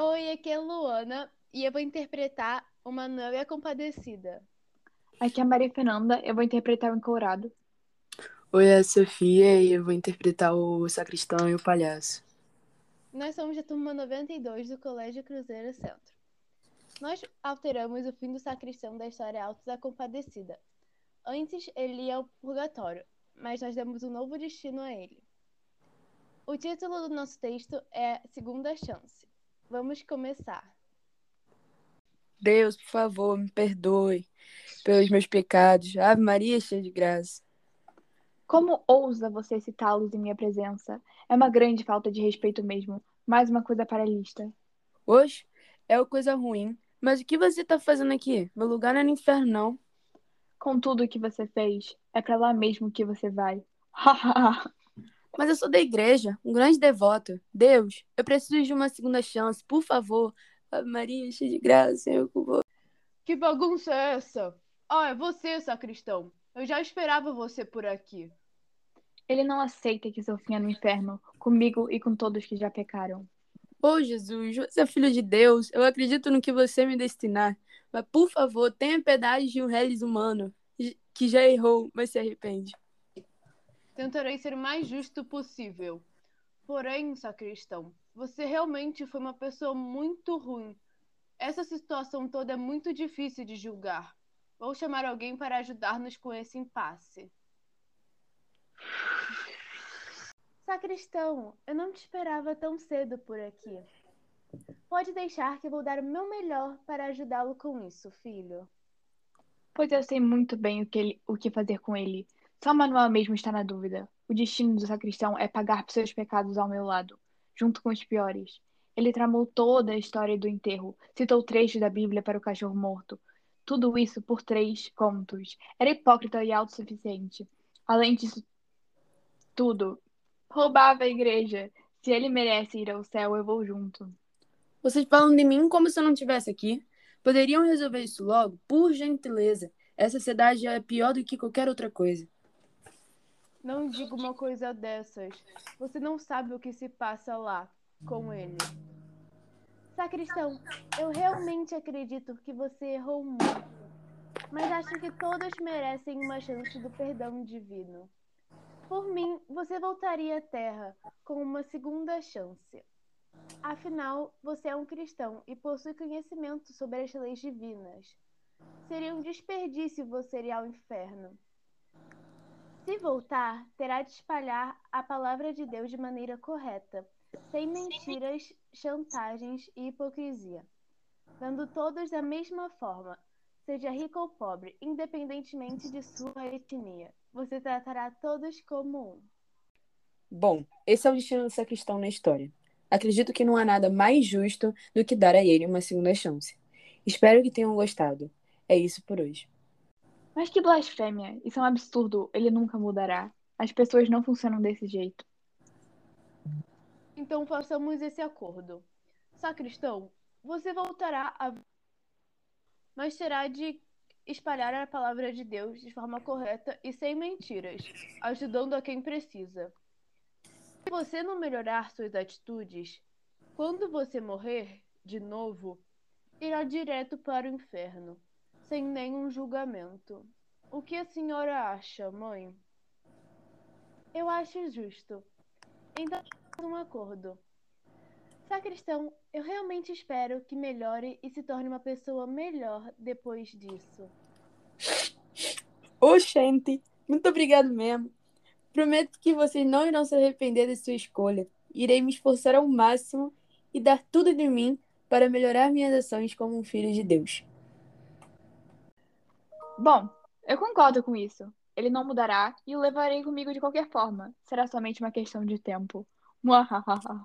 Oi, aqui é Luana e eu vou interpretar o Manuel e a Compadecida. Aqui é a Maria Fernanda, eu vou interpretar o Encourado. Oi, é a Sofia e eu vou interpretar o Sacristão e o Palhaço. Nós somos da turma 92 do Colégio Cruzeiro Centro. Nós alteramos o fim do sacristão da história Alta da Compadecida. Antes ele ia ao purgatório, mas nós demos um novo destino a ele. O título do nosso texto é Segunda Chance. Vamos começar. Deus, por favor, me perdoe pelos meus pecados. Ave Maria, cheia de graça. Como ousa você citá-los em minha presença? É uma grande falta de respeito mesmo. Mais uma coisa para a lista. Hoje é uma coisa ruim, mas o que você está fazendo aqui? Meu lugar não é no inferno, não. Com tudo o que você fez, é para lá mesmo que você vai. Mas eu sou da igreja, um grande devoto. Deus, eu preciso de uma segunda chance, por favor. Ave Maria, cheia de graça, Senhor com Que bagunça é essa? Ah, é você, sacristão. Eu já esperava você por aqui. Ele não aceita que seu fim é no inferno, comigo e com todos que já pecaram. Oh, Jesus, você é filho de Deus. Eu acredito no que você me destinar. Mas, por favor, tenha piedade de um reles humano que já errou, mas se arrepende. Tentarei ser mais justo possível. Porém, sacristão, você realmente foi uma pessoa muito ruim. Essa situação toda é muito difícil de julgar. Vou chamar alguém para ajudar-nos com esse impasse. Sacristão, eu não te esperava tão cedo por aqui. Pode deixar que vou dar o meu melhor para ajudá-lo com isso, filho. Pois eu sei muito bem o que, ele, o que fazer com ele. Só Manuel mesmo está na dúvida. O destino do sacristão é pagar por seus pecados ao meu lado junto com os piores. Ele tramou toda a história do enterro, citou trechos da Bíblia para o cachorro morto. Tudo isso por três contos. Era hipócrita e autossuficiente. Além disso tudo, roubava a igreja. Se ele merece ir ao céu, eu vou junto. Vocês falam de mim como se eu não estivesse aqui? Poderiam resolver isso logo? Por gentileza. Essa cidade é pior do que qualquer outra coisa. Não diga uma coisa dessas. Você não sabe o que se passa lá com ele. Sacristão, eu realmente acredito que você errou muito. Mas acho que todos merecem uma chance do perdão divino. Por mim, você voltaria à Terra com uma segunda chance. Afinal, você é um cristão e possui conhecimento sobre as leis divinas. Seria um desperdício você ir ao inferno. Se voltar, terá de espalhar a palavra de Deus de maneira correta, sem mentiras, chantagens e hipocrisia, dando todos da mesma forma, seja rico ou pobre, independentemente de sua etnia. Você tratará todos como um. Bom, esse é o destino dessa questão na história. Acredito que não há nada mais justo do que dar a ele uma segunda chance. Espero que tenham gostado. É isso por hoje. Mas que blasfêmia! Isso é um absurdo. Ele nunca mudará. As pessoas não funcionam desse jeito. Então façamos esse acordo. Sacristão, você voltará a. Mas terá de espalhar a palavra de Deus de forma correta e sem mentiras, ajudando a quem precisa. Se você não melhorar suas atitudes, quando você morrer de novo, irá direto para o inferno sem nenhum julgamento. O que a senhora acha, mãe? Eu acho justo. Então, um acordo. Sacristão, eu realmente espero que melhore e se torne uma pessoa melhor depois disso. Oxente, muito obrigado mesmo. Prometo que vocês não irão se arrepender de sua escolha. Irei me esforçar ao máximo e dar tudo de mim para melhorar minhas ações como um filho de Deus. Bom, eu concordo com isso. Ele não mudará e o levarei comigo de qualquer forma. Será somente uma questão de tempo. Muahaha.